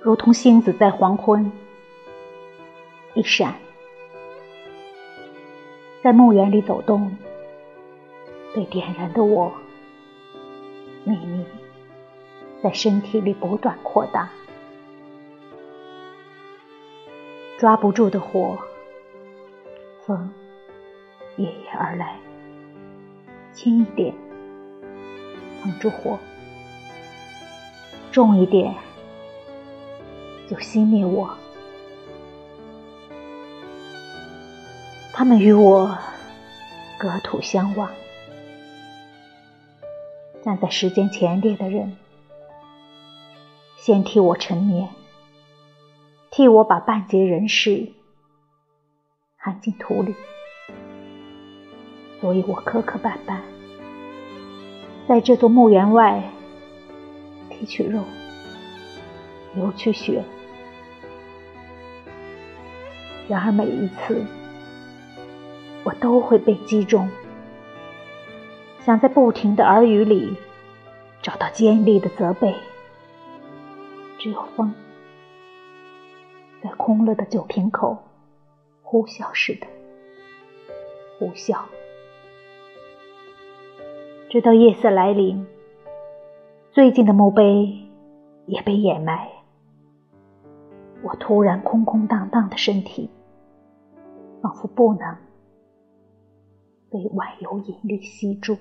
如同星子在黄昏一闪，在墓园里走动，被点燃的我，秘密在身体里不断扩大，抓不住的火，风夜夜而来，轻一点捧住火，重一点。就熄灭我，他们与我隔土相望。站在时间前列的人，先替我沉眠，替我把半截人世含进土里，所以我磕磕绊绊，在这座墓园外提取肉，流去血。然而每一次，我都会被击中，想在不停的耳语里找到尖利的责备。只有风，在空了的酒瓶口呼啸似的呼啸，直到夜色来临，最近的墓碑也被掩埋。我突然空空荡荡的身体，仿佛不能被万有引力吸住。